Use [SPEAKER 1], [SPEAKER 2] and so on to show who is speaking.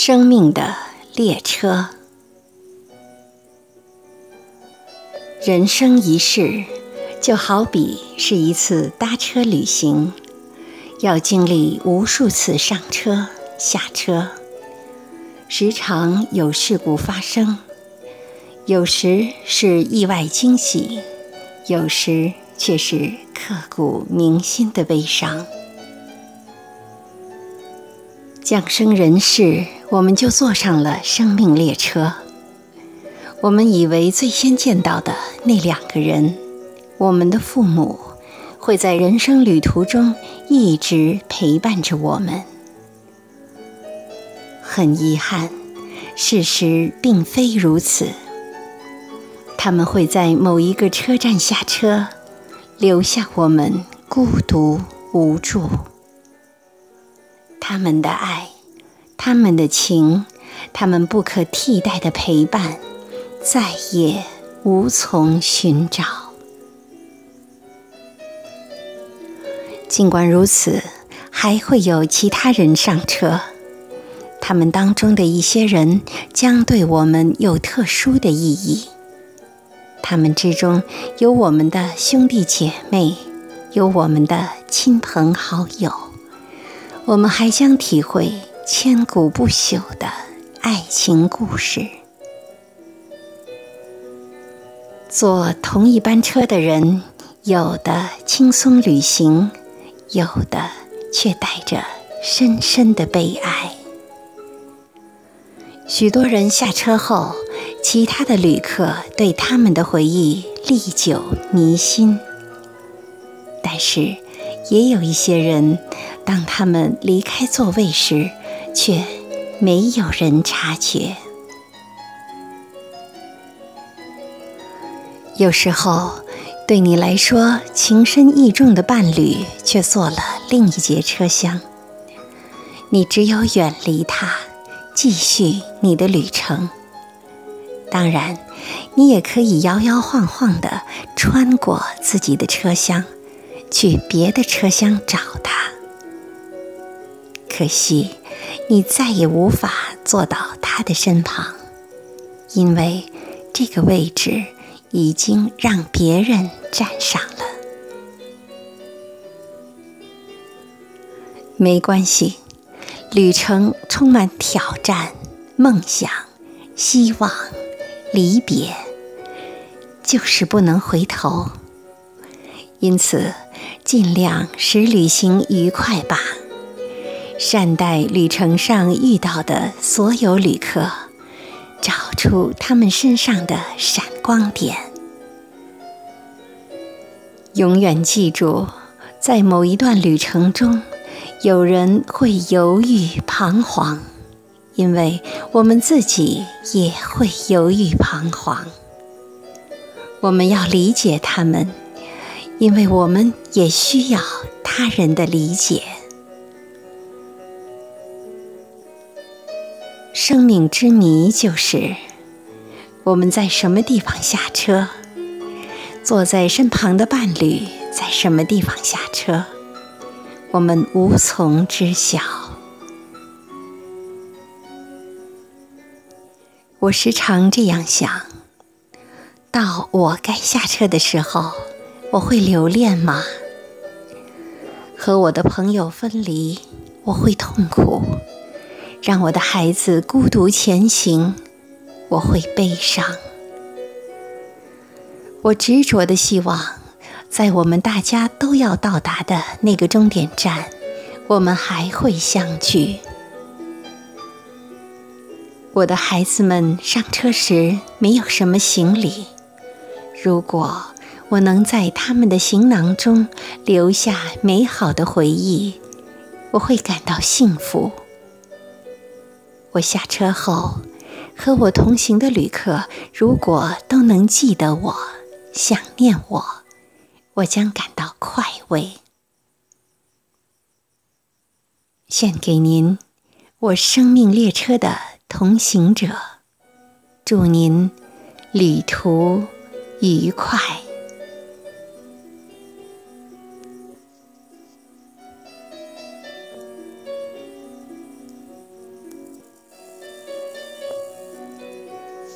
[SPEAKER 1] 生命的列车，人生一世就好比是一次搭车旅行，要经历无数次上车、下车，时常有事故发生，有时是意外惊喜，有时却是刻骨铭心的悲伤。降生人世，我们就坐上了生命列车。我们以为最先见到的那两个人，我们的父母，会在人生旅途中一直陪伴着我们。很遗憾，事实并非如此。他们会在某一个车站下车，留下我们孤独无助。他们的爱，他们的情，他们不可替代的陪伴，再也无从寻找。尽管如此，还会有其他人上车，他们当中的一些人将对我们有特殊的意义。他们之中有我们的兄弟姐妹，有我们的亲朋好友。我们还将体会千古不朽的爱情故事。坐同一班车的人，有的轻松旅行，有的却带着深深的悲哀。许多人下车后，其他的旅客对他们的回忆历久弥新，但是也有一些人。当他们离开座位时，却没有人察觉。有时候，对你来说情深意重的伴侣却坐了另一节车厢，你只有远离他，继续你的旅程。当然，你也可以摇摇晃晃地穿过自己的车厢，去别的车厢找他。可惜，你再也无法坐到他的身旁，因为这个位置已经让别人占上了。没关系，旅程充满挑战、梦想、希望、离别，就是不能回头。因此，尽量使旅行愉快吧。善待旅程上遇到的所有旅客，找出他们身上的闪光点。永远记住，在某一段旅程中，有人会犹豫彷徨，因为我们自己也会犹豫彷徨。我们要理解他们，因为我们也需要他人的理解。生命之谜就是：我们在什么地方下车？坐在身旁的伴侣在什么地方下车？我们无从知晓。我时常这样想：到我该下车的时候，我会留恋吗？和我的朋友分离，我会痛苦。让我的孩子孤独前行，我会悲伤。我执着的希望，在我们大家都要到达的那个终点站，我们还会相聚。我的孩子们上车时没有什么行李，如果我能在他们的行囊中留下美好的回忆，我会感到幸福。我下车后，和我同行的旅客如果都能记得我、想念我，我将感到快慰。献给您，我生命列车的同行者，祝您旅途愉快。